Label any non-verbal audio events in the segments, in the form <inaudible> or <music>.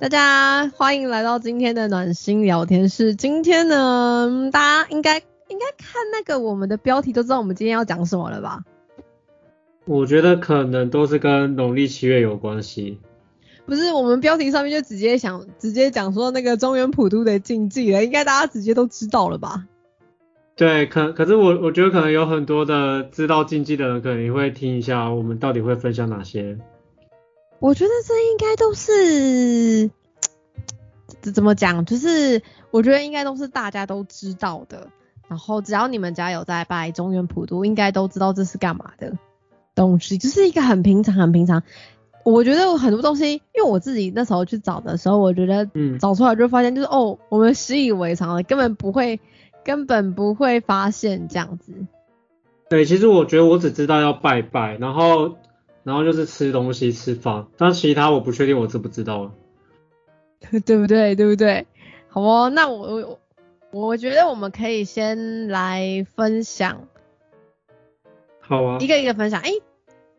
大家欢迎来到今天的暖心聊天室。今天呢，大家应该应该看那个我们的标题都知道我们今天要讲什么了吧？我觉得可能都是跟农历七月有关系。不是，我们标题上面就直接想直接讲说那个中原普渡的禁忌了，应该大家直接都知道了吧？对，可可是我我觉得可能有很多的知道禁忌的人，可能也会听一下我们到底会分享哪些。我觉得这应该都是怎怎么讲，就是我觉得应该都是大家都知道的。然后只要你们家有在拜中原普渡，应该都知道这是干嘛的东西，就是一个很平常很平常。我觉得很多东西，因为我自己那时候去找的时候，我觉得找出来就发现就是哦，我们习以为常了，根本不会根本不会发现这样子。对，其实我觉得我只知道要拜拜，然后。然后就是吃东西、吃饭，但其他我不确定，我知不知道了，<laughs> 对不对？对不对？好哦，那我我我觉得我们可以先来分享，好啊，一个一个分享。哎，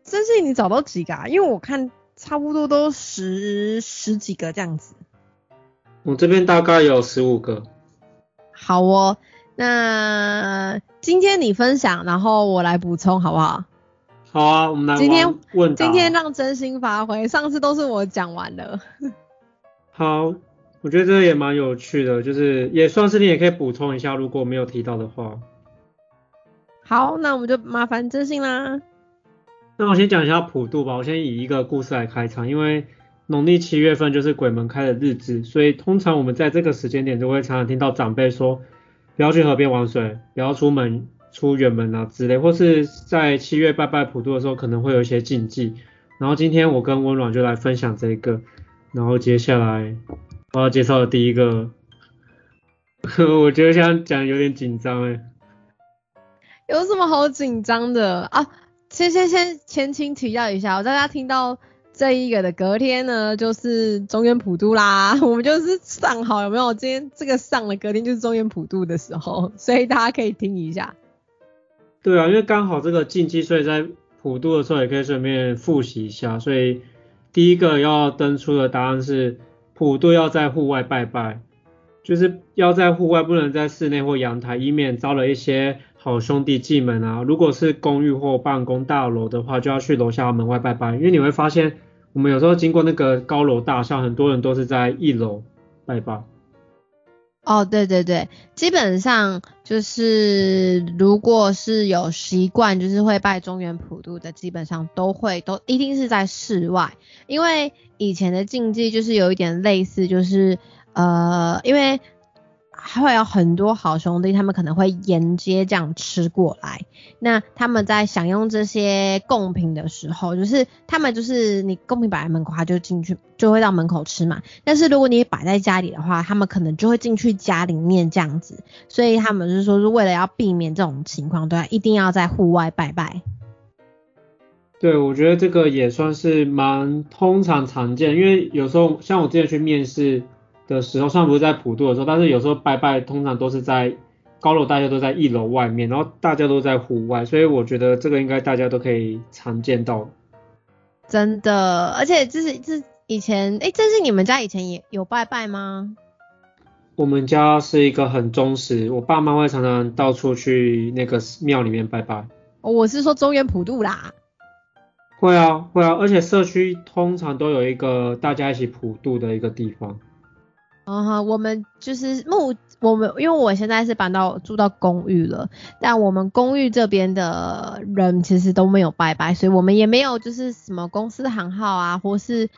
真是你找到几个啊？因为我看差不多都十十几个这样子。我这边大概有十五个。好哦，那今天你分享，然后我来补充，好不好？好啊，我们来今天问今天让真心发挥，上次都是我讲完了。好，我觉得这个也蛮有趣的，就是也算是你也可以补充一下，如果没有提到的话。好，那我们就麻烦真心啦。那我先讲一下普渡吧，我先以一个故事来开场，因为农历七月份就是鬼门开的日子，所以通常我们在这个时间点就会常常听到长辈说，不要去河边玩水，不要出门。出远门啊之类，或是在七月拜拜普渡的时候，可能会有一些禁忌。然后今天我跟温暖就来分享这个。然后接下来我要介绍的第一个，<laughs> 我觉得现在讲有点紧张哎。有什么好紧张的啊？先先先前情提要一下，我大家听到这一个的隔天呢，就是中原普渡啦。<laughs> 我们就是上好有没有？今天这个上了，隔天就是中原普渡的时候，所以大家可以听一下。对啊，因为刚好这个禁忌，所以在普渡的时候也可以顺便复习一下。所以第一个要登出的答案是普渡要在户外拜拜，就是要在户外，不能在室内或阳台，以免招了一些好兄弟进门啊。如果是公寓或办公大楼的话，就要去楼下门外拜拜，因为你会发现我们有时候经过那个高楼大厦，很多人都是在一楼拜拜。哦，对对对，基本上就是如果是有习惯，就是会拜中原普渡的，基本上都会都一定是在室外，因为以前的禁忌就是有一点类似，就是呃，因为。还会有很多好兄弟，他们可能会沿街这样吃过来。那他们在享用这些贡品的时候，就是他们就是你贡品摆在门口，他就进去就会到门口吃嘛。但是如果你摆在家里的话，他们可能就会进去家里面这样子。所以他们是说，是为了要避免这种情况，对，一定要在户外拜拜。对，我觉得这个也算是蛮通常常见，因为有时候像我之前去面试。的时候，虽然不是在普渡的时候，但是有时候拜拜通常都是在高楼大家都在一楼外面，然后大家都在户外，所以我觉得这个应该大家都可以常见到。真的，而且这是这以前，哎，这是你们家以前也有拜拜吗？我们家是一个很忠实，我爸妈会常常到处去那个庙里面拜拜。哦我是说中原普渡啦。会啊会啊，而且社区通常都有一个大家一起普渡的一个地方。嗯哼，我们就是目我们，因为我现在是搬到住到公寓了，但我们公寓这边的人其实都没有拜拜，所以我们也没有就是什么公司行号啊，或是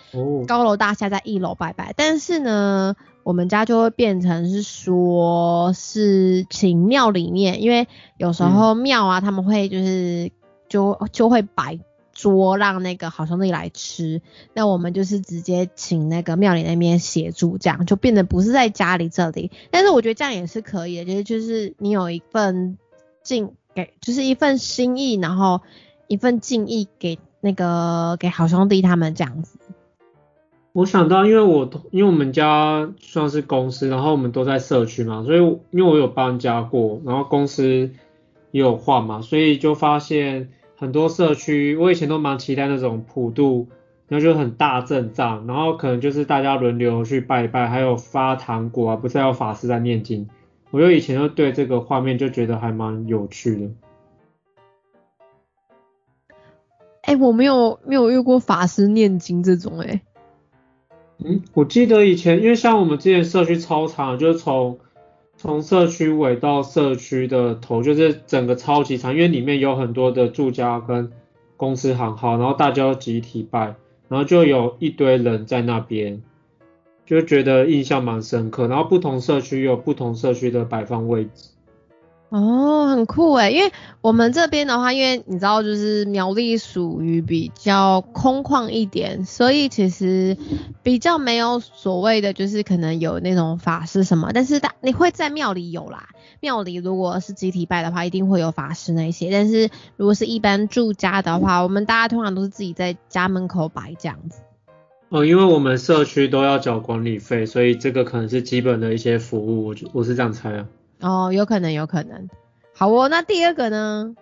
高楼大厦在一楼拜拜。但是呢，我们家就会变成是说是请庙里面，因为有时候庙啊他们会就是就就会摆桌让那个好兄弟来吃，那我们就是直接请那个庙里那边协助，这样就变得不是在家里这里。但是我觉得这样也是可以的，就是就是你有一份敬给，就是一份心意，然后一份敬意给那个给好兄弟他们这样子。我想到，因为我因为我们家算是公司，然后我们都在社区嘛，所以因为我有搬家过，然后公司也有换嘛，所以就发现很多社区，我以前都蛮期待那种普渡，然后就很大阵仗，然后可能就是大家轮流去拜拜，还有发糖果啊，不是有法师在念经，我就以前就对这个画面就觉得还蛮有趣的。哎，我没有没有遇过法师念经这种哎。嗯，我记得以前，因为像我们之前社区操场，就是从从社区尾到社区的头，就是整个超级长，因为里面有很多的住家跟公司行号，然后大家集体拜，然后就有一堆人在那边，就觉得印象蛮深刻。然后不同社区有不同社区的摆放位置。哦，很酷诶，因为我们这边的话，因为你知道，就是苗栗属于比较空旷一点，所以其实比较没有所谓的，就是可能有那种法师什么，但是大你会在庙里有啦，庙里如果是集体拜的话，一定会有法师那些，但是如果是一般住家的话，我们大家通常都是自己在家门口摆这样子。哦，因为我们社区都要缴管理费，所以这个可能是基本的一些服务，我我是这样猜啊。哦，有可能，有可能。好哦，那第二个呢？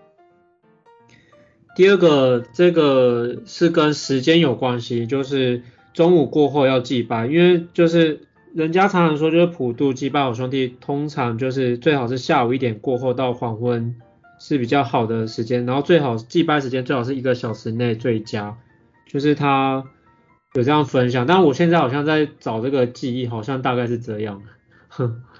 第二个，这个是跟时间有关系，就是中午过后要祭拜，因为就是人家常常说，就是普渡祭拜好兄弟，通常就是最好是下午一点过后到黄昏是比较好的时间，然后最好祭拜时间最好是一个小时内最佳，就是他有这样分享，但我现在好像在找这个记忆，好像大概是这样，哼。<laughs>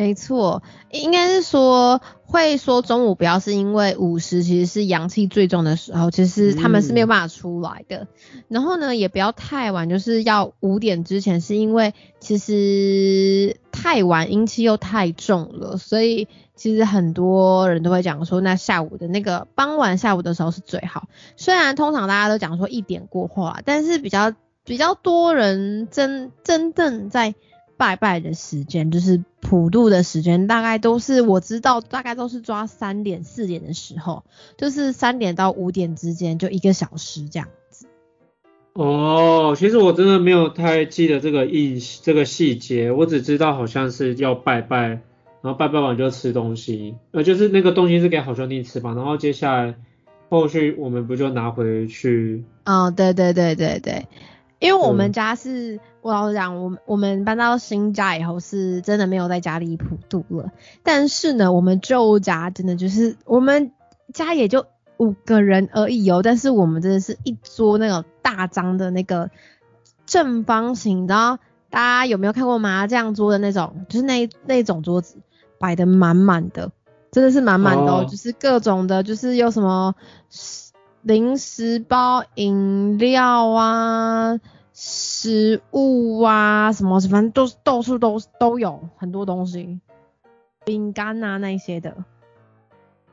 没错，应该是说会说中午不要，是因为午时其实是阳气最重的时候，其实他们是没有办法出来的。然后呢，也不要太晚，就是要五点之前，是因为其实太晚阴气又太重了，所以其实很多人都会讲说，那下午的那个傍晚下午的时候是最好。虽然通常大家都讲说一点过后啊，但是比较比较多人真真正在。拜拜的时间就是普渡的时间，大概都是我知道，大概都是抓三点四点的时候，就是三点到五点之间，就一个小时这样子。哦，其实我真的没有太记得这个印这个细节，我只知道好像是要拜拜，然后拜拜完就吃东西，呃，就是那个东西是给好兄弟吃嘛，然后接下来后续我们不就拿回去？哦，对对对对对。因为我们家是，我老实讲，我们我们搬到新家以后是真的没有在家里普渡了。但是呢，我们旧家真的就是我们家也就五个人而已哦。但是我们真的是一桌那种大张的那个正方形，然后大家有没有看过麻将桌的那种？就是那那种桌子摆的满满的，真的是满满的，就是各种的，就是有什么。零食包、饮料啊、食物啊，什么反正都到处都都有很多东西，饼干啊那些的。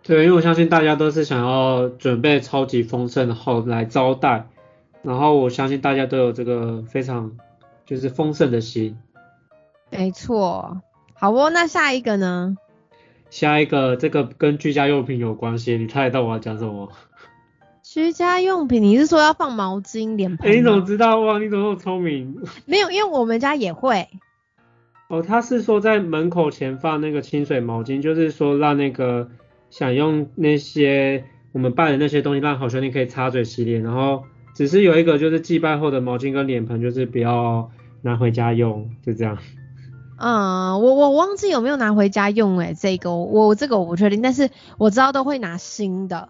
对，因为我相信大家都是想要准备超级丰盛的后来招待，然后我相信大家都有这个非常就是丰盛的心。没错，好哦，那下一个呢？下一个这个跟居家用品有关系，你猜得到我要讲什么？居家用品，你是说要放毛巾、脸盆？你怎么知道哇？你怎么那么聪明？没有，因为我们家也会。哦，他是说在门口前放那个清水毛巾，就是说让那个想用那些我们拜的那些东西，让好兄弟可以擦嘴洗脸。然后只是有一个就是祭拜后的毛巾跟脸盆，就是不要拿回家用，就这样。嗯，我我忘记有没有拿回家用哎，这个我这个我不确定，但是我知道都会拿新的。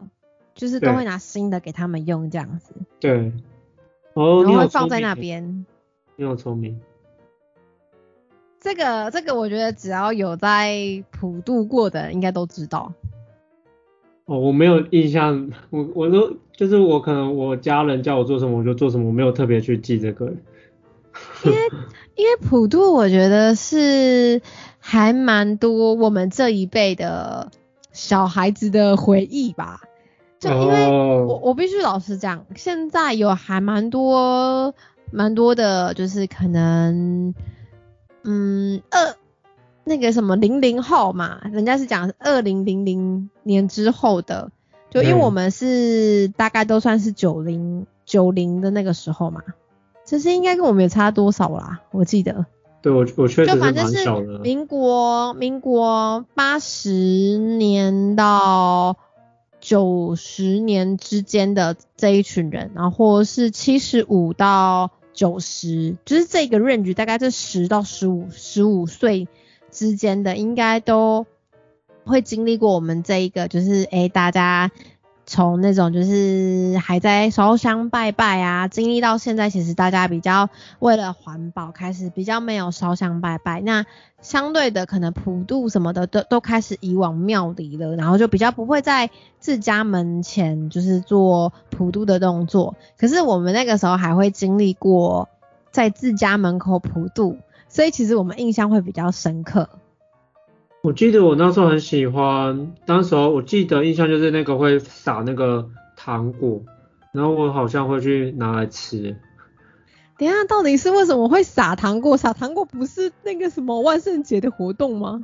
就是都会拿新的给他们用这样子。对。哦，然后会放在那边。你好聪明。这个这个我觉得只要有在普渡过的，应该都知道。哦，我没有印象，我我都就是我可能我家人叫我做什么我就做什么，我没有特别去记这个。因为因为普渡我觉得是还蛮多我们这一辈的小孩子的回忆吧。就因为哦。我我必须老实讲，现在有还蛮多蛮多的，就是可能，嗯，二那个什么零零后嘛，人家是讲二零零零年之后的，就因为嗯。我们是大概都算是九零九零的那个时候嘛，其实应该跟我们也差多少啦，我记得。对我我确实就是反正是民国民国八十年到九十年之间的这一群人，然后或是七十五到九十，就是这个 range 大概这十到十五十五岁之间的，应该都会经历过我们这一个，就是诶、大家。从那种就是还在烧香拜拜啊，经历到现在，其实大家比较为了环保，开始比较没有烧香拜拜。那相对的，可能普渡什么的都都开始移往庙里了，然后就比较不会在自家门前就是做普渡的动作。可是我们那个时候还会经历过在自家门口普渡，所以其实我们印象会比较深刻。我记得我那时候很喜欢，当时候我记得印象就是那个会撒那个糖果，然后我好像会去拿来吃。等一下，到底是为什么会撒糖果？撒糖果不是那个什么万圣节的活动吗？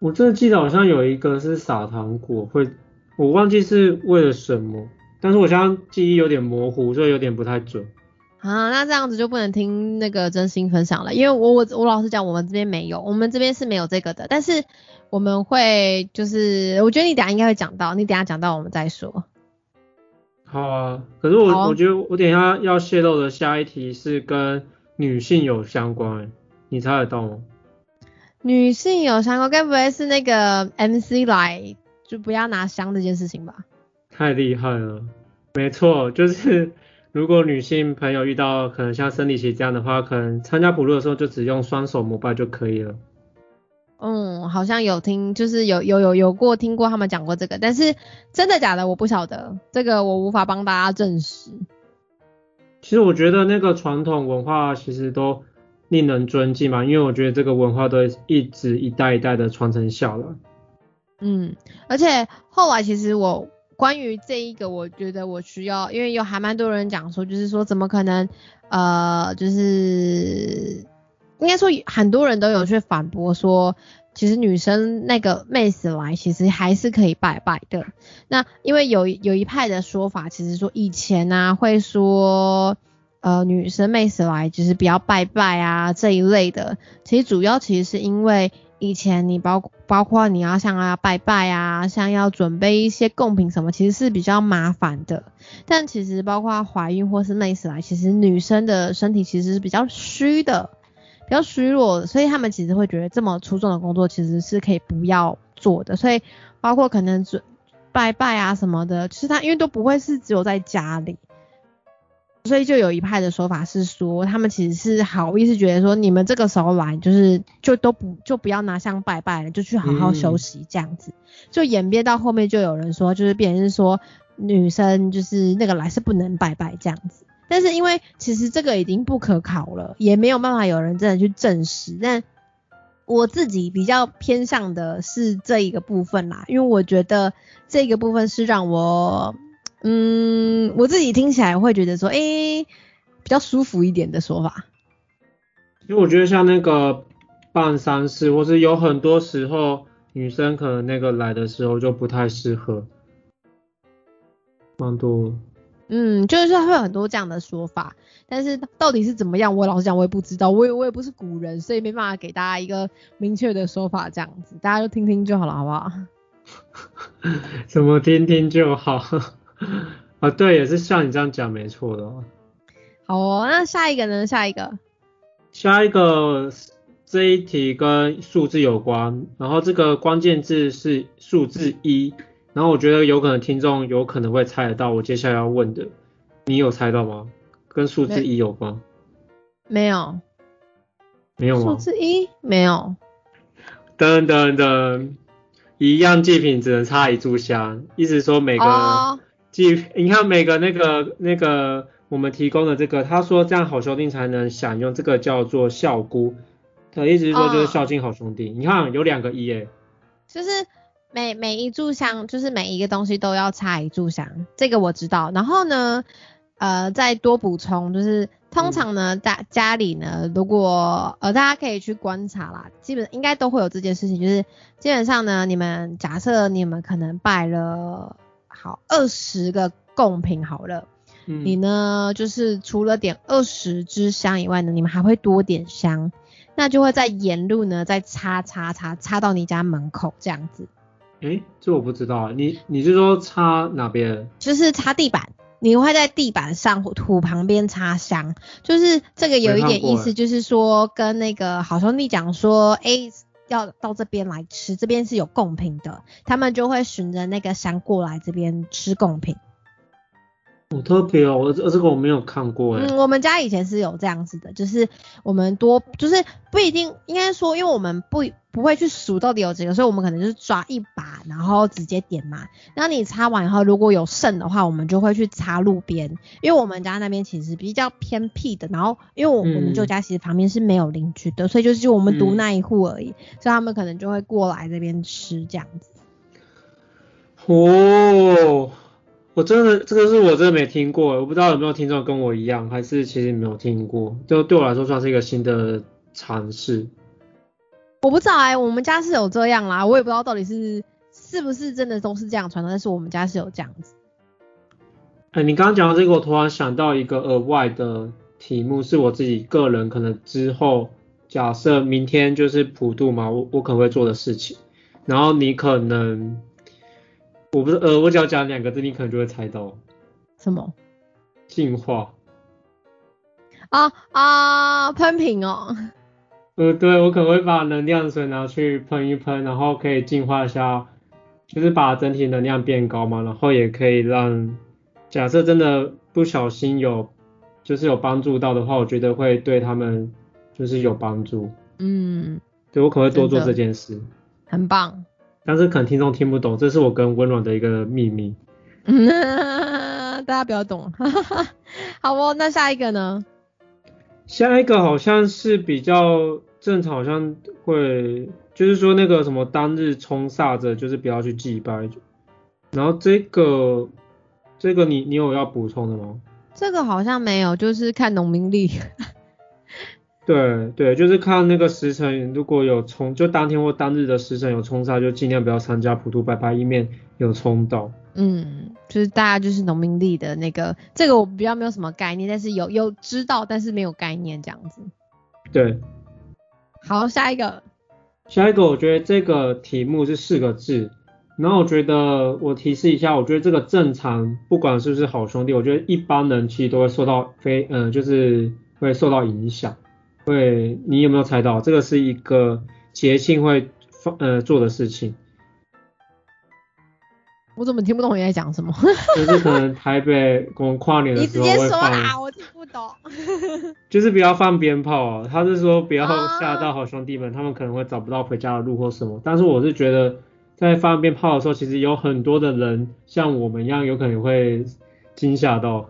我真的记得好像有一个是撒糖果，会我忘记是为了什么，但是我现在记忆有点模糊，所以有点不太准。啊，那这样子就不能听那个真心分享了，因为我我我老实讲，我们这边没有，我们这边是没有这个的，但是我们会就是，我觉得你等下应该会讲到，你等下讲到我们再说。好啊，可是我、啊我觉得我等一下要泄露的下一题是跟女性有相关，欸你猜得到吗？女性有相关，该不会是那个 MC 来就不要拿香这件事情吧？太厉害了，没错，就是如果女性朋友遇到可能像生理期这样的话，可能参加补录的时候就只用双手膜拜就可以了。嗯，好像有听，就是有有有有过听过他们讲过这个，但是真的假的我不晓得，这个我无法帮大家证实。其实我觉得那个传统文化其实都令人尊敬嘛，因为我觉得这个文化都一直一代一代的传承下来。嗯，而且后来其实我关于这一个，我觉得我需要，因为有还蛮多人讲说，就是说怎么可能，呃，就是应该说很多人都有去反驳说，其实女生那个妹子来，其实还是可以拜拜的。那因为有有一派的说法，其实说以前啊会说。呃，女生妹子来就是不要拜拜啊这一类的，其实主要其实是因为以前你包包括你要像要拜拜啊，像要准备一些贡品什么，其实是比较麻烦的。但其实包括怀孕或是累死来，其实女生的身体其实是比较虚的，比较虚弱，所以他们其实会觉得这么出众的工作其实是可以不要做的。所以包括可能准拜拜啊什么的，其实他因为都不会是只有在家里。所以就有一派的说法是说，他们其实是好意思觉得说，你们这个时候来，就是就都不就不要拿香拜拜了，就去好好休息这样子。就演变到后面，就有人说，就是变成是说女生就是那个来是不能拜拜这样子。但是因为其实这个已经不可考了，也没有办法有人真的去证实。但我自己比较偏向的是这一个部分啦，因为我觉得这个部分是让我。嗯，我自己听起来会觉得说，诶、比较舒服一点的说法。因为我觉得像那个办丧事，或是有很多时候女生可能那个来的时候就不太适合，蛮多。嗯，就是会有很多这样的说法，但是到底是怎么样，我老实讲我也不知道，我也我也不是古人，所以没办法给大家一个明确的说法，这样子大家就听听就好了，好不好？<laughs> 怎么听听就好。啊，<laughs> 对，也是像你这样讲没错的、哦。好哦，那下一个呢？下一个，下一个这一题跟数字有关，然后这个关键字是数字一，然后我觉得有可能听众有可能会猜得到我接下来要问的，你有猜到吗？跟数字一有关？没有，没有吗？数字一没有。等等等，一样祭品只能插一炷香，意思说每个哦，祭，你看每个那个那个我们提供的这个，他说这样好兄弟才能享用，这个叫做孝姑，的意思是说就是哦孝敬好兄弟。你看有两个一诶，就是每每一炷香就是每一个东西都要插一炷香，这个我知道。然后呢，呃，再多补充，就是通常呢，大家里呢，如果呃大家可以去观察啦，基本应该都会有这件事情，就是基本上呢，你们假设你们可能拜了好二十个贡品好了，嗯你呢就是除了点二十支香以外呢，你们还会多点香，那就会在沿路呢再插插插插到你家门口这样子。诶，这我不知道啊，你你是说插哪边？就是插地板，你会在地板上土旁边插香，就是这个有一点意思，就是说跟那个好兄弟讲说，诶，要到这边来吃，这边是有贡品的，他们就会循着那个山过来这边吃贡品。好特别哦，我这这个我没有看过诶。嗯，我们家以前是有这样子的，就是我们多，就是不一定，应该说，因为我们不不会去数到底有几个，所以我们可能就是抓一把，然后直接点嘛。然后你擦完以后，如果有剩的话，我们就会去擦路边，因为我们家那边其实比较偏僻的，然后因为我、嗯我们旧家其实旁边是没有邻居的，所以就是就我们独嗯那一户而已，所以他们可能就会过来这边吃这样子。哦，我真的这个是我真的没听过，我不知道有没有听众跟我一样，还是其实没有听过，就对我来说算是一个新的尝试。我不知道哎、我们家是有这样啦，我也不知道到底是是不是真的都是这样传的，但是我们家是有这样子。哎，你刚刚讲到这个，我突然想到一个额外的题目，是我自己个人可能之后假设明天就是普渡嘛，我我可能会做的事情，然后你可能我不是呃，我只要讲两个字，你可能就会猜到什么？净化。啊啊，喷瓶哦，呃，对，我可能会把能量水拿去喷一喷，然后可以净化一下，就是把整体能量变高嘛，然后也可以让，假设真的不小心有，就是有帮助到的话，我觉得会对他们就是有帮助。嗯，对我可能会多做这件事，很棒。但是可能听众听不懂，这是我跟温暖的一个秘密。嗯，<laughs> 大家不要懂。<laughs> 好哦，那下一个呢？下一个好像是比较正常，好像会就是说那个什么当日冲煞者，就是不要去祭拜。然后这个这个你你有要补充的吗？这个好像没有，就是看农民历。对对，就是看那个时辰，如果有冲，就当天或当日的时辰有冲煞，就尽量不要参加普渡拜拜，以免有冲到。嗯，就是大家就是农民历的那个，这个我比较没有什么概念，但是有有知道，但是没有概念这样子。对，好，下一个。下一个我觉得这个题目是四个字，然后我觉得我提示一下，我觉得这个正常，不管是不是好兄弟，我觉得一般人其实都会受到非，嗯、就是会受到影响。会，你有没有猜到？这个是一个节庆会放，呃，做的事情，我怎么听不懂你在讲什么？就是可能台北我们跨年的时候会放，<laughs> 说啦，我听不懂。就是不要放鞭炮啊。他是说不要啊吓到好兄弟们，他们可能会找不到回家的路或什么。但是我是觉得，在放鞭炮的时候，其实有很多的人像我们一样，有可能会惊吓到。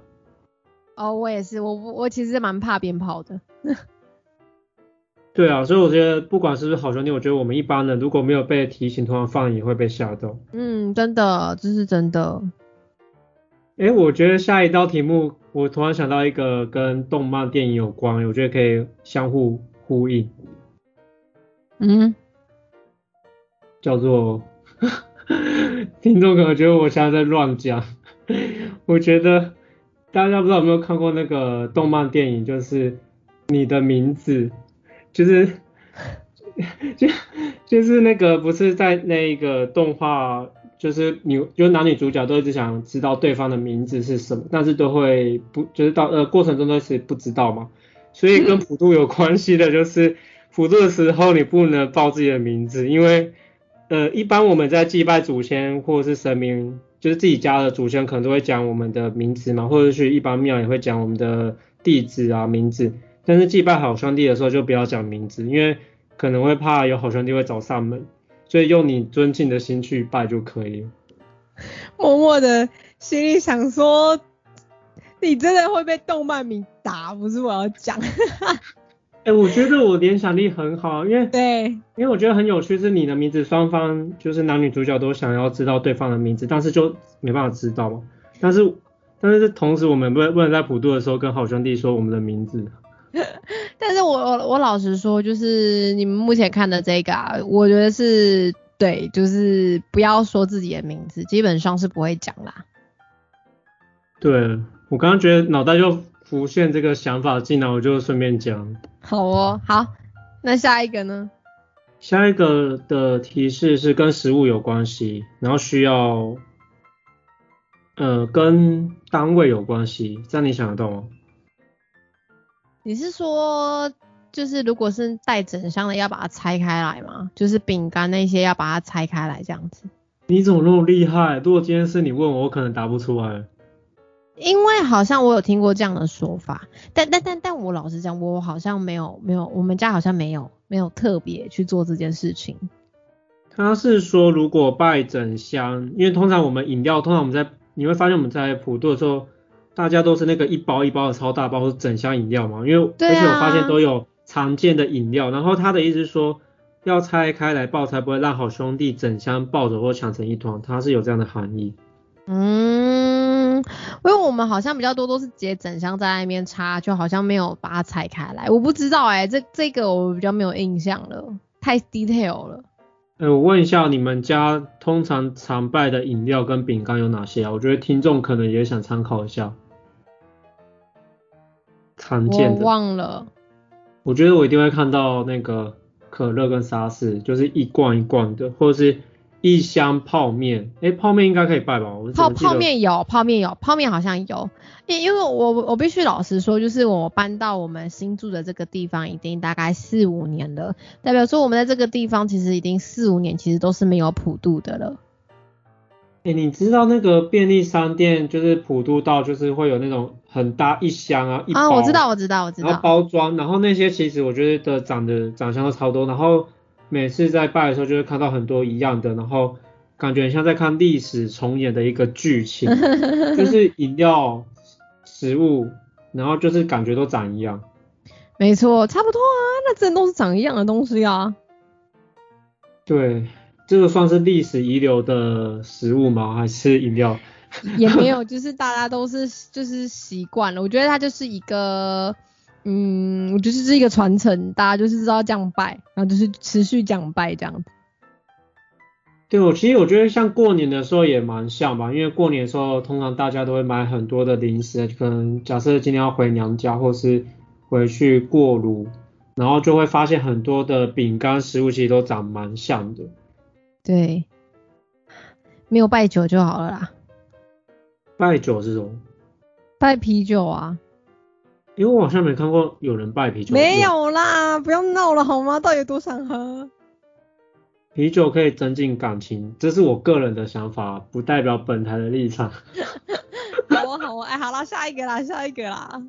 哦，我也是，我我其实蛮怕鞭炮的。对啊，所以我觉得不管是不是好兄弟，我觉得我们一般人如果没有被提醒，突然放也会被吓到。嗯，真的，这是真的。哎，我觉得下一道题目，我突然想到一个跟动漫电影有关，我觉得可以相互呼应，嗯，叫做 <laughs> 听众可能觉得我现在在乱讲，<laughs> 我觉得大家不知道有没有看过那个动漫电影，就是你的名字，就是 <laughs> 就就是那个不是在那个动画，就是女就男女主角都一直想知道对方的名字是什么，但是都会不就是到呃过程中都是不知道嘛，所以跟普渡有关系的就是普渡的时候你不能报自己的名字，因为呃一般我们在祭拜祖先或者是神明，就是自己家的祖先可能都会讲我们的名字嘛，或者去一般庙也会讲我们的地址啊名字。但是祭拜好兄弟的时候就不要讲名字，因为可能会怕有好兄弟会找上门，所以用你尊敬的心去拜就可以了。默默的心里想说，你真的会被动漫迷打，不是我要讲。<laughs> 哎、我觉得我联想力很好，因为对，因为我觉得很有趣，是你的名字双方就是男女主角都想要知道对方的名字，但是就没办法知道嘛。但是但是同时我们不不能在普渡的时候跟好兄弟说我们的名字。<laughs> 但是我我我老实说，就是你们目前看的这个啊，我觉得是对，就是不要说自己的名字，基本上是不会讲啦。对我刚刚觉得脑袋就浮现这个想法进来，我就顺便讲。好哦，好，那下一个呢？下一个的提示是跟食物有关系，然后需要呃跟单位有关系，这样你想得到吗？你是说，就是如果是带整箱的，要把它拆开来吗？就是饼干那些要把它拆开来这样子？你怎么那么厉害？如果今天是你问我，我可能答不出来。因为好像我有听过这样的说法，但但但但我老实讲，我好像没有没有，我们家好像没有没有特别去做这件事情。他是说，如果拜整箱，因为通常我们饮料，通常我们在你会发现我们在普渡的时候，大家都是那个一包一包的超大包或者整箱饮料嘛，因为而且我发现都有常见的饮料，然后他的意思是说要拆开来爆，才不会让好兄弟整箱抱着或抢成一团，他是有这样的含义。嗯，因为我们好像比较多都是直接整箱在那边插，就好像没有把它拆开来。我不知道哎、这这个我比较没有印象了，太 detail 了。呃，我问一下，你们家通常常拜的饮料跟饼干有哪些啊？我觉得听众可能也想参考一下。常我见的，忘了，我觉得我一定会看到那个可乐跟沙士，就是一罐一罐的，或者是一箱泡面。诶，泡面应该可以拜吧？泡泡面有，泡面有，泡面好像有。因因为我我必须老实说，就是我搬到我们新住的这个地方已经大概四五年了，代表说我们在这个地方其实已经四五年其实都是没有普渡的了。诶，你知道那个便利商店就是普渡到就是会有那种很大一箱啊，一包啊，我知道，我知道，我知道然后。包装，然后那些其实我觉得长得长相都超多，然后每次在拜的时候就会看到很多一样的，然后感觉很像在看历史重演的一个剧情，<laughs> 就是饮料、食物，然后就是感觉都长一样。没错，差不多啊，那真的都是长一样的东西啊。对，这个算是历史遗留的食物吗？还是饮料？<laughs> 也没有，就是大家都是就是习惯了。我觉得它就是一个，嗯，我就是是一个传承，大家就是知道这样拜，然后就是持续这样拜这样子。对，我其实我觉得像过年的时候也蛮像吧，因为过年的时候通常大家都会买很多的零食，可能假设今天要回娘家或是回去过炉，然后就会发现很多的饼干食物其实都长蛮像的。对，没有拜酒就好了啦，拜酒这种，拜啤酒啊，因为我好像没看过有人拜啤酒，没有啦，不要闹了好吗？到底有多想喝？啤酒可以增进感情，这是我个人的想法，不代表本台的立场。<laughs> 好啊好啊，哎，好啦，下一个啦，下一个啦。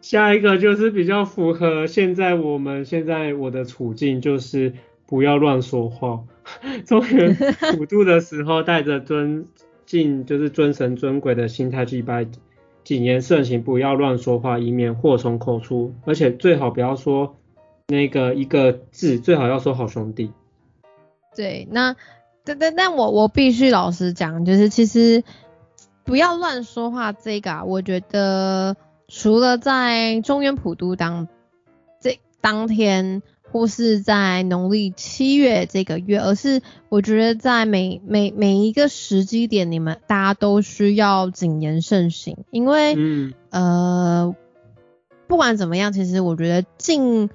下一个就是比较符合现在我们现在我的处境，就是不要乱说话。<laughs> 中原普渡的时候，带着尊敬就是尊神尊鬼的心态去拜，谨言慎行，不要乱说话，以免祸从口出。而且最好不要说那个一个字，最好要说好兄弟。对，那但但但我我必须老实讲，就是其实不要乱说话这个啊，我觉得除了在中原普渡当这当天，或是在农历七月这个月，而是我觉得在每每每一个时机点，你们大家都需要谨言慎行，因为、嗯，呃，不管怎么样，其实我觉得敬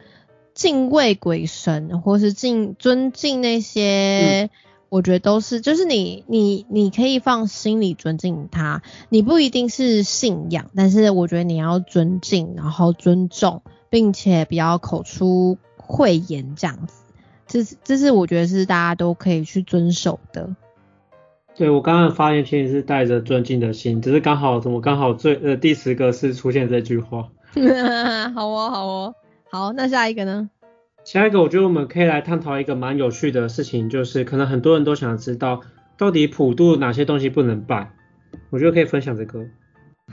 敬畏鬼神，或是敬尊敬那些，我觉得都是，就是你你你可以放心里尊敬他，你不一定是信仰，但是我觉得你要尊敬，然后尊重，并且不要口出秽言这样子。这是这是我觉得是大家都可以去遵守的。对我刚刚发言其实是带着尊敬的心，只是刚好怎么刚好最呃第十个是出现这句话。<laughs> 好哦，好哦，好，那下一个呢？下一个，我觉得我们可以来探讨一个蛮有趣的事情，就是可能很多人都想知道，到底普渡哪些东西不能拜？我觉得可以分享这个。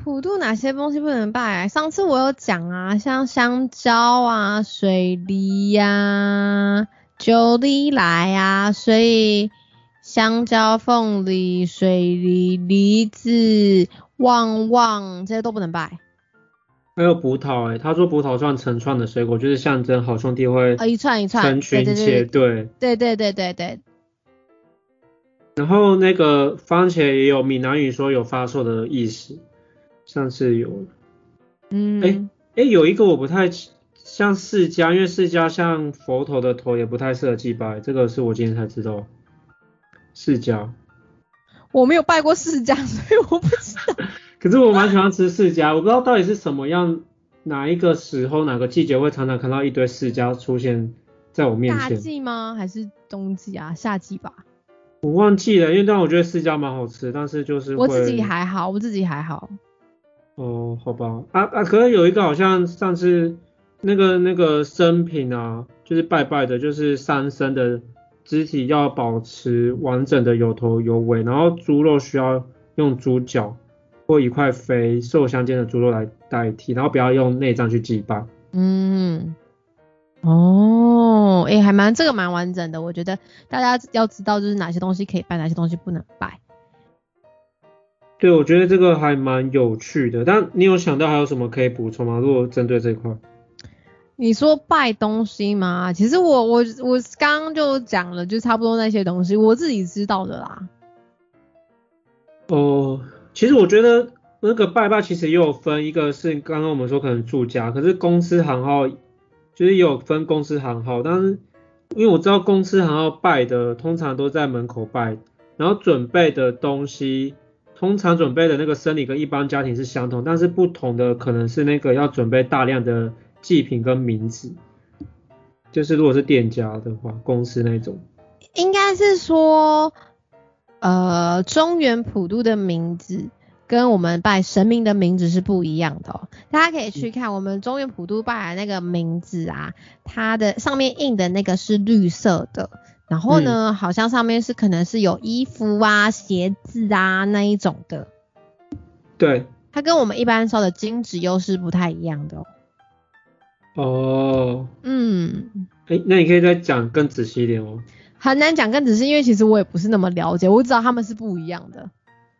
普渡哪些东西不能拜？上次我有讲啊，像香蕉啊、水梨呀、九里来啊，所以香蕉、凤梨、水梨、梨子、旺旺这些都不能拜。还有葡萄，哎，他说葡萄算成串的水果，就是象征好兄弟会啊，一串一串，成群结队。对对对对对。然后那个番茄也有闽南语说有发售的意思，上次有。嗯。哎哎，有一个我不太像释迦，因为释迦像佛头的头也不太适合祭拜，这个是我今天才知道。释迦。我没有拜过释迦，<laughs> 所以我不知道。<laughs> 可是我蛮喜欢吃释迦，我不知道到底是什么样，哪一个时候哪个季节会常常看到一堆释迦出现在我面前。夏季吗？还是冬季啊？夏季吧。我忘记了，因为但我觉得释迦蛮好吃，但是就是我自己还好，我自己还好。哦，好吧，啊啊，可是有一个好像上次那个那个生品啊，就是拜拜的，就是三生的肢体要保持完整的有头有尾，然后猪肉需要用猪脚。或一块肥瘦相间的猪肉来代替，然后不要用内脏去祭拜。嗯，哦，哎，还蛮这个蛮完整的，我觉得大家要知道就是哪些东西可以拜，哪些东西不能拜。对，我觉得这个还蛮有趣的。但你有想到还有什么可以补充吗？如果针对这块，你说拜东西吗？其实我我我刚刚就讲了，就差不多那些东西，我自己知道的啦。哦。其实我觉得那个拜拜其实也有分，一个是刚刚我们说可能住家，可是公司行号就是也有分公司行号，但是因为我知道公司行号拜的通常都在门口拜，然后准备的东西通常准备的那个生理跟一般家庭是相同，但是不同的可能是那个要准备大量的祭品跟名字，就是如果是店家的话，公司那种，应该是说。呃，中原普渡的名字跟我们拜神明的名字是不一样的哦。大家可以去看我们中原普渡拜的那个名字啊，它的上面印的那个是绿色的，然后呢，好像上面是可能是有衣服啊、鞋子啊那一种的。对，它跟我们一般烧的金纸又是不太一样的哦。哦。嗯。哎，那你可以再讲更仔细一点哦。很难讲，更仔细因为其实我也不是那么了解，我知道他们是不一样的。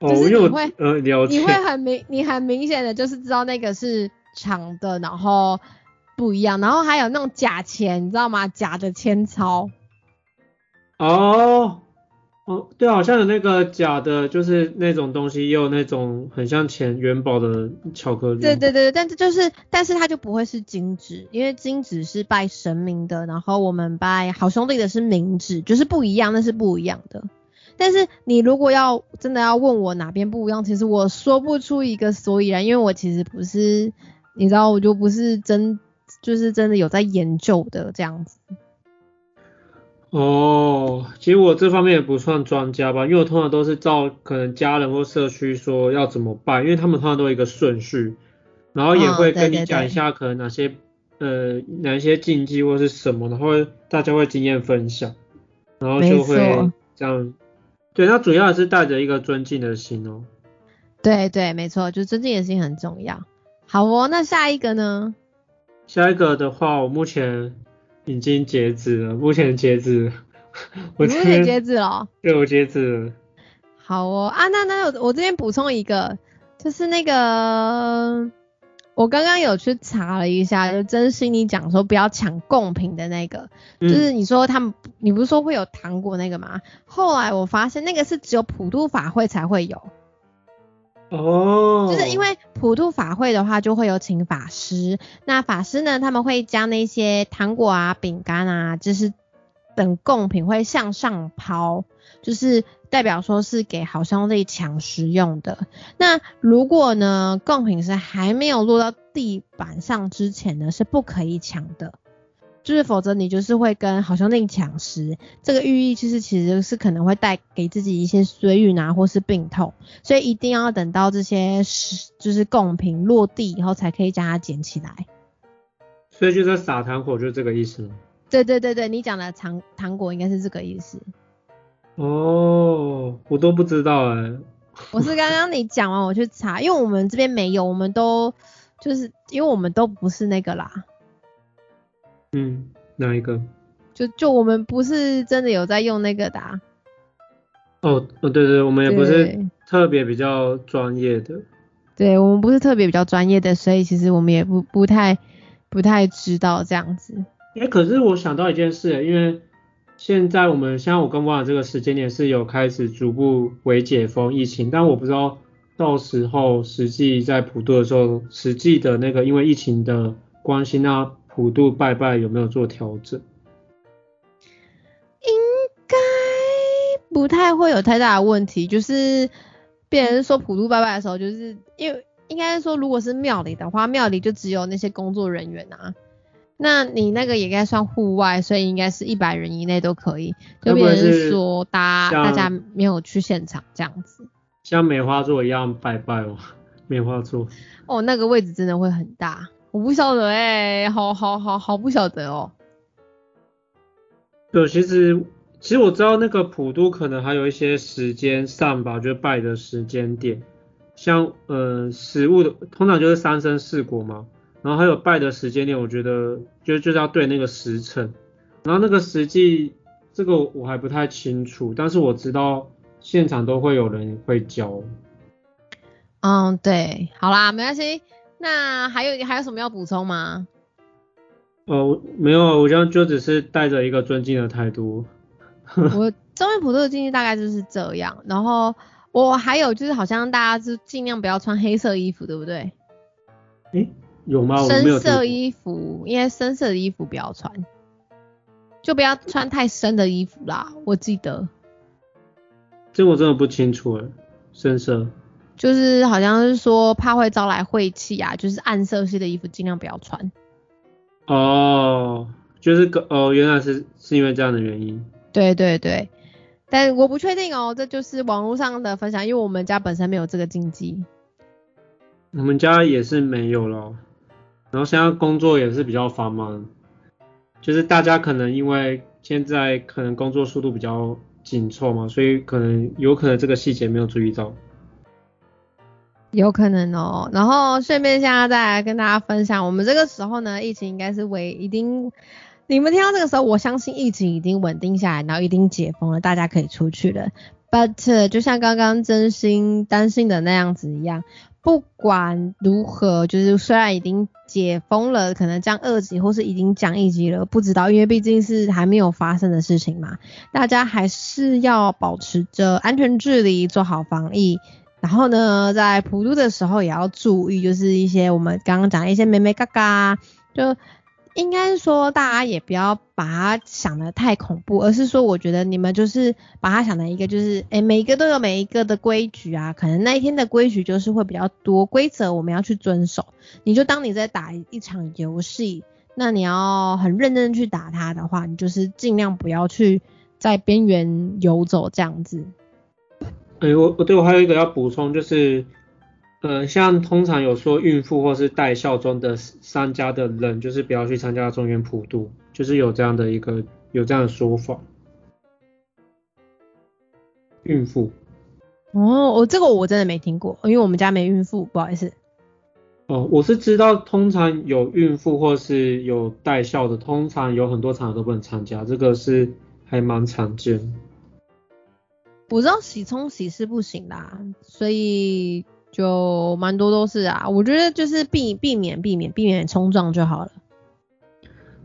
哦，就是你会呃了解，你会很明，你很明显的就是知道那个是长的，然后不一样，然后还有那种假钱，你知道吗？假的千钞。哦。哦，对，好像有那个假的，就是那种东西，也有那种很像钱元宝的巧克力。对对对，但是就是，但是它就不会是金纸，因为金纸是拜神明的，然后我们拜好兄弟的是冥纸，就是不一样，那是不一样的。但是你如果要真的要问我哪边不一样，其实我说不出一个所以然，因为我其实不是，你知道，我就不是真，就是真的有在研究的这样子。哦，其实我这方面也不算专家吧，因为我通常都是照可能家人或社区说要怎么办，因为他们通常都有一个顺序，然后也会跟你讲一下可能哪些呃哪一些禁忌或是什么，然后大家会经验分享，然后就会这样，对，那主要是带着一个尊敬的心哦。对对，没错，就尊敬的心很重要。好哦，那下一个呢？下一个的话，我目前。已经截止了，目前截止。我目前截止了。对，我截止了。好哦，啊，那那我我这边补充一个，就是那个我刚刚有去查了一下，就真心你讲说不要抢贡品的那个，就是你说他们，你不是说会有糖果那个吗？后来我发现那个是只有普渡法会才会有。哦，就是因为普渡法会的话，就会有请法师。那法师呢，他们会将那些糖果啊、饼干啊，就是等贡品会向上抛，就是代表说是给好兄弟抢食用的。那如果呢，贡品是还没有落到地板上之前呢，是不可以抢的。就是否则你就是会跟好兄弟抢食，这个寓意其实其实是可能会带给自己一些衰运啊，或是病痛，所以一定要等到这些食就是贡品落地以后才可以将它捡起来。所以就是撒糖果就是这个意思吗？对对对对，你讲的糖糖果应该是这个意思。哦，我都不知道哎，我是刚刚你讲完我去查，因为我们这边没有，我们都就是因为我们都不是那个啦，嗯，哪一个？就就我们不是真的有在用那个的、啊。哦，哦，对对，我们也不是特别比较专业的。对我们不是特别比较专业的，所以其实我们也不不太不太知道这样子。哎，可是我想到一件事，因为现在我们像我跟汪的这个时间点是有开始逐步为解封疫情，但我不知道到时候实际在普渡的时候，实际的那个因为疫情的关系，那普渡拜拜有没有做调整？应该不太会有太大的问题，就是别人说普渡拜拜的时候，就是因为应该说如果是庙里的话，庙里就只有那些工作人员啊。那你那个也应该算户外，所以应该是一百人以内都可以。就别人说大家大家没有去现场这样子。像梅花座一样拜拜哦？<laughs> 梅花座，哦，那个位置真的会很大，我不晓得哎、好好好好不晓得哦。对，其实其实我知道那个普渡可能还有一些时间上吧，就是拜的时间点，像呃食物的通常就是三生四果嘛，然后还有拜的时间点，我觉得就就是要对那个时辰，然后那个实际这个我还不太清楚，但是我知道现场都会有人会教。嗯，对，好啦，没关系。那还有还有什么要补充吗？哦，没有，我这样就只是带着一个尊敬的态度。<laughs> 我中原普渡的禁忌大概就是这样，然后我还有就是好像大家就尽量不要穿黑色衣服，对不对？诶，有吗？深色衣服，因为深色的衣服不要穿，就不要穿太深的衣服啦。我记得这我真的不清楚诶，深色。就是好像是说怕会招来晦气啊，就是暗色系的衣服尽量不要穿。哦，就是个哦，原来是是因为这样的原因。对对对，但我不确定哦，这就是网络上的分享，因为我们家本身没有这个禁忌。我们家也是没有了，然后现在工作也是比较繁忙，就是大家可能因为现在可能工作速度比较紧凑嘛，所以可能有可能这个细节没有注意到。有可能哦，然后顺便现在再来跟大家分享，我们这个时候呢，疫情应该是为一定，你们听到这个时候，我相信疫情已经稳定下来，然后一定解封了，大家可以出去了。But 就像刚刚真心担心的那样子一样，不管如何，就是虽然已经解封了，可能降二级或是已经降一级了，不知道，因为毕竟是还没有发生的事情嘛，大家还是要保持着安全距离，做好防疫。然后呢，在普渡的时候也要注意，就是一些我们刚刚讲的一些妹妹嘎嘎，就应该说大家也不要把它想的太恐怖，而是说我觉得你们就是把它想的一个就是，诶，每一个都有每一个的规矩啊，可能那一天的规矩就是会比较多，规则我们要去遵守。你就当你在打一场游戏，那你要很认真去打它的话，你就是尽量不要去在边缘游走这样子。哎、我我对我还有一个要补充，就是，呃，像通常有说孕妇或是带孝中的商家的人，就是不要去参加中原普渡，就是有这样的一个有这样的说法。孕妇，哦，我这个我真的没听过，因为我们家没孕妇，不好意思。哦，我是知道，通常有孕妇或是有带孝的，通常有很多场合都不能参加，这个是还蛮常见的。我知道洗冲洗是不行啦，所以就蛮多都是啊。我觉得就是避避免避免避免冲撞就好了。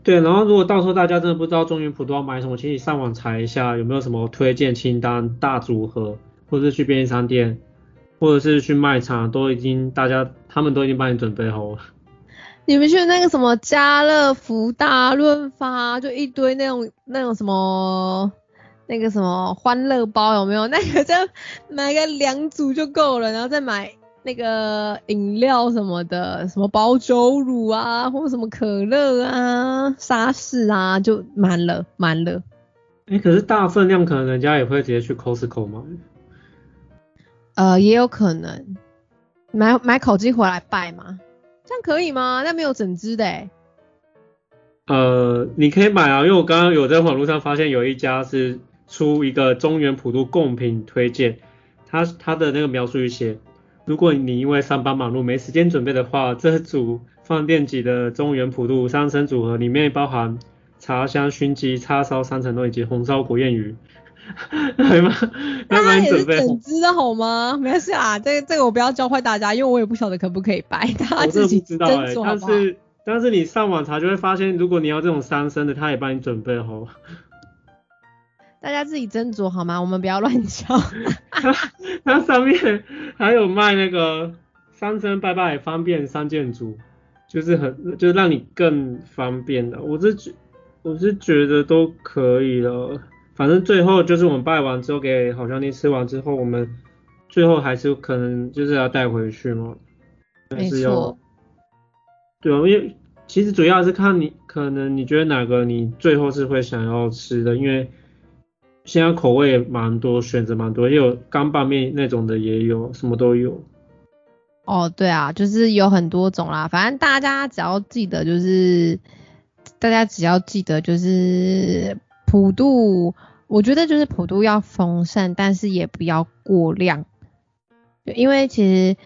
对，然后如果到时候大家真的不知道中原普渡要买什么，请你上网查一下有没有什么推荐清单、大组合，或者是去便利商店，或者是去卖场，都已经大家他们都已经帮你准备好了。你们去那个什么家乐福大润发，就一堆那种那种什么那个什么欢乐包有没有？那个再买个两组就够了，然后再买那个饮料什么的，什么保酒乳啊，或什么可乐啊、沙士啊，就满了满了。哎，可是大分量可能人家也会直接去 Costco 买。呃，也有可能买买烤鸡回来拜嘛，这样可以吗？那没有整只的欸呃，你可以买啊，因为我刚刚有在网络上发现有一家是出一个中原普渡贡品推荐，他他的那个描述就写，如果你因为上班忙碌没时间准备的话，这组放电级的中原普渡三生组合里面包含茶香熏鸡、叉烧三层肉以及红烧国宴鱼。<laughs> 对吗？那家也是整只的好吗？没事啊，这这个我不要教坏大家，因为我也不晓得可不可以掰，大家自己知道哎。但是但是你上网查就会发现，如果你要这种三生的，他也帮你准备好。大家自己斟酌好吗？我们不要乱教。它 <laughs> 它上面还有卖那个三生拜拜方便三件组，就是很就是让你更方便的。我是觉我是觉得都可以了。反正最后就是我们拜完之后给好兄弟吃完之后，我们最后还是可能就是要带回去嘛。没错。对啊，因为其实主要是看你可能你觉得哪个你最后是会想要吃的，因为现在口味蛮多，选择蛮多，也有干拌面那种的也有，什么都有。哦，对啊，就是有很多种啦，反正大家只要记得就是，大家只要记得就是普渡。我觉得就是普渡要丰盛，但是也不要过量，因为其实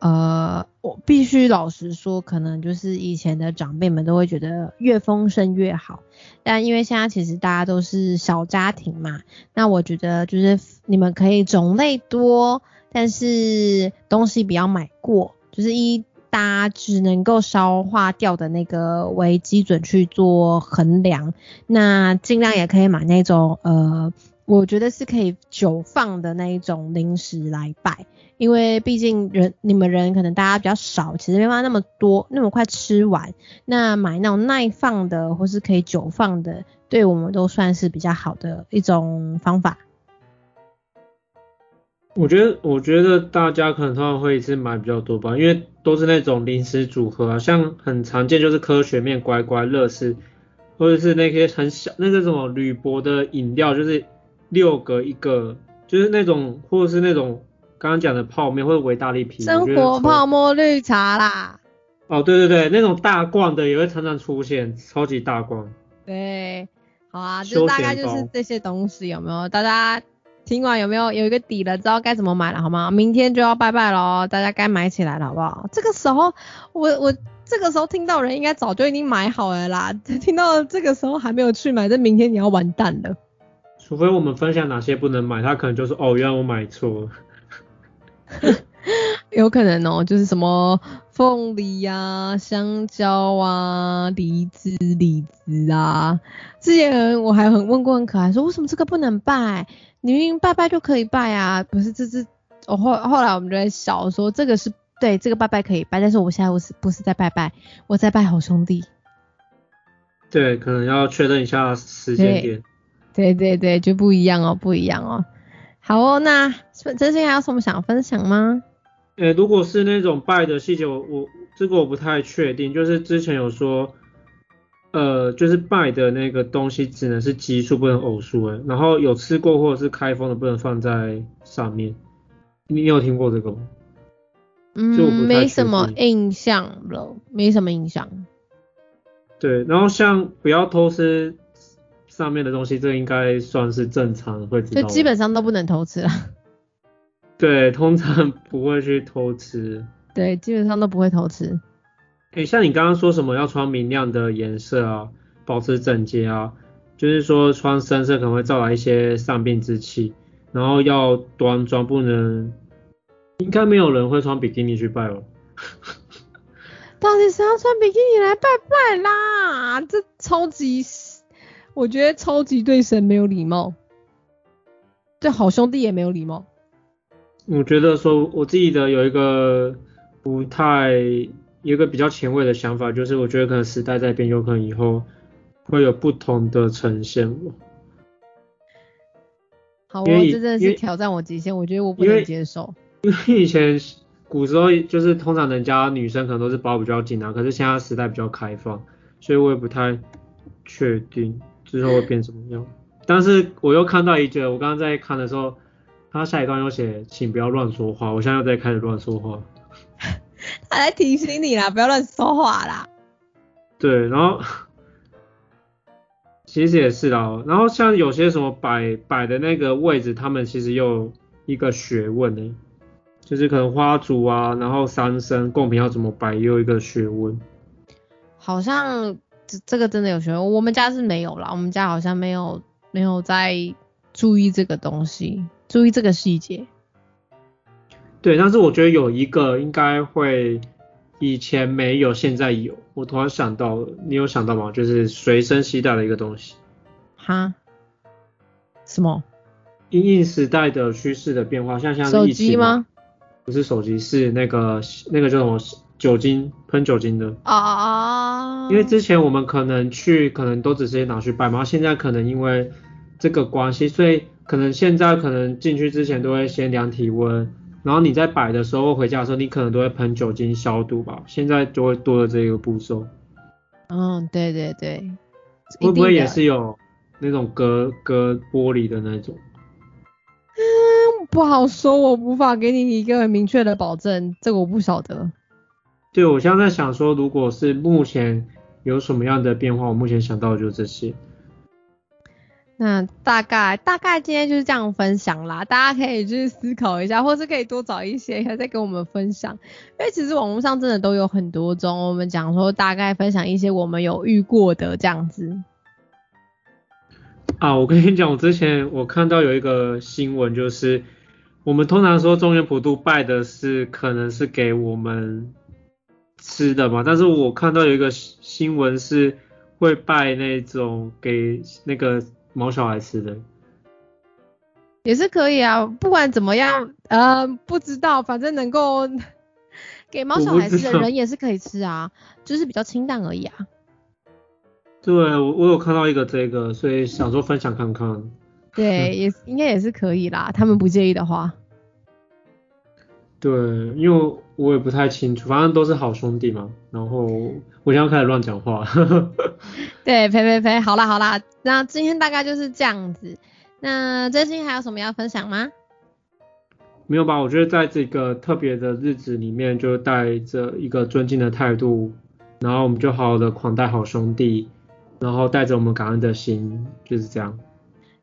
呃，我必须老实说，可能就是以前的长辈们都会觉得越丰盛越好，但因为现在其实大家都是小家庭嘛，那我觉得就是你们可以种类多，但是东西不要买过，就是一。大只能够消化掉的那个为基准去做衡量，那尽量也可以买那种呃，我觉得是可以久放的那一种零食来摆，因为毕竟人你们人可能大家比较少，其实没办法那么多那么快吃完，那买那种耐放的或是可以久放的，对我们都算是比较好的一种方法。我觉得，我觉得大家可能通常会一次买比较多吧，因为都是那种零食组合啊，像很常见就是科学面、乖乖、乐事，或者是那些很小那个什么铝箔的饮料，就是六个一个，就是那种或者是那种刚刚讲的泡面或者维大利啤，生活泡沫绿茶啦。哦，对对对，那种大罐的也会常常出现，超级大罐。对，好啊，就大概就是这些东西有没有？大家。听完有没有有一个底了，知道该怎么买了，好吗？明天就要拜拜喽，大家该买起来了，好不好？这个时候，我我这个时候听到人应该早就已经买好了啦，听到这个时候还没有去买，这明天你要完蛋了。除非我们分享哪些不能买，他可能就是哦，原来我买错了。<laughs> 有可能哦，就是什么凤梨呀、香蕉啊、梨子、李子啊。之前我还很问过很可爱，说为什么这个不能拜？你明明拜拜就可以拜啊，不是这是，我后后来我们就在笑说这个是对这个拜拜可以拜，但是我现在我是不是在拜拜，我在拜好兄弟。对，可能要确认一下时间点。对对对，就不一样哦，不一样哦。好哦，那真心还有什么想分享吗？诶，如果是那种拜的细节，我我这个我不太确定，就是之前有说。呃，就是拜的那个东西只能是奇数，不能偶数哎。然后有吃过或者是开封的，不能放在上面。你有听过这个吗？嗯，没什么印象了，没什么印象。对，然后像不要偷吃上面的东西，这应该算是正常会知道。就基本上都不能偷吃了。对，通常不会去偷吃。对，基本上都不会偷吃。诶，像你刚刚说什么要穿明亮的颜色啊，保持整洁啊，就是说穿深色可能会招来一些丧病之气，然后要端庄，不能，应该没有人会穿比基尼去拜哦。到底谁要穿比基尼来拜拜啦？这超级，我觉得超级对神没有礼貌，对好兄弟也没有礼貌。我觉得说我自己的有一个不太。一个比较前卫的想法，就是我觉得可能时代在变，有可能以后会有不同的呈现好，我这真的是挑战我极限，我觉得我不能接受。因为以前古时候就是通常人家女生可能都是包比较紧啊，可是现在时代比较开放，所以我也不太确定之后会变什么样。但是我又看到一句，我刚刚在看的时候，他下一段又写，请不要乱说话，我现在又在开始乱说话。<laughs> 他在提醒你啦，不要乱说话啦。对，然后其实也是啦，然后像有些什么摆摆的那个位置，他们其实又一个学问呢，就是可能花烛啊，然后三生贡品要怎么摆，也有一个学问。好像这这个真的有学问，我们家是没有啦，我们家好像没有没有在注意这个东西，注意这个细节。对，但是我觉得有一个应该会以前没有，现在有。我突然想到，你有想到吗？就是随身携带的一个东西。哈？什么？因应时代的趋势的变化，像像手机吗？不是手机，是那个那个叫什么酒精喷酒精的。啊。因为之前我们可能去，可能都只是拿去拜嘛，现在可能因为这个关系，所以可能现在可能进去之前都会先量体温。然后你在摆的时候，回家的时候，你可能都会喷酒精消毒吧。现在就会多了这个步骤。嗯，对对对。会不会也是有那种隔隔玻璃的那种？嗯，不好说，我无法给你一个明确的保证，这个我不晓得。对，我现在在想说，如果是目前有什么样的变化，我目前想到的就是这些。那大概大概今天就是这样分享啦，大家可以去思考一下，或是可以多找一些再跟我们分享，因为其实网络上真的都有很多种，我们讲说大概分享一些我们有遇过的这样子。啊，我跟你讲，我之前我看到有一个新闻，就是我们通常说中原普渡拜的是可能是给我们吃的嘛，但是我看到有一个新闻是会拜那种给那个。毛小孩吃的也是可以啊，不管怎么样，呃，不知道，反正能够给毛小孩吃的人也是可以吃啊，就是比较清淡而已啊。对，我我有看到一个这个，所以想说分享看看。对，也应该也是可以啦，他们不介意的话。对，因为我也不太清楚，反正都是好兄弟嘛。然后我现在开始乱讲话。<laughs> 对，呸呸呸，好啦好啦，那今天大概就是这样子。那真心还有什么要分享吗？没有吧，我觉得在这个特别的日子里面，就带着一个尊敬的态度，然后我们就好好的款待好兄弟，然后带着我们感恩的心，就是这样。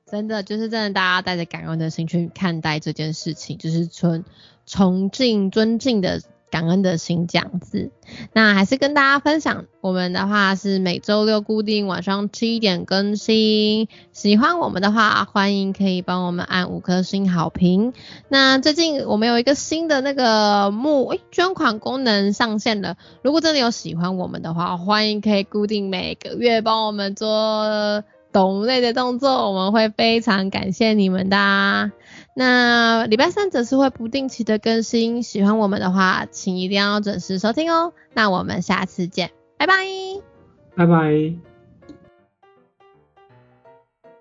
真的，就是真的，大家带着感恩的心去看待这件事情，就是从崇敬、尊敬的。感恩的心这样子，那还是跟大家分享，我们的话是每周六固定晚上七点更新。喜欢我们的话，欢迎可以帮我们按五颗星好评。那最近我们有一个新的那个募诶捐款功能上线了，如果真的有喜欢我们的话，欢迎可以固定每个月帮我们做懂类的动作，我们会非常感谢你们的。那礼拜三则是会不定期的更新，喜欢我们的话，请一定要准时收听哦。那我们下次见，拜拜，拜拜。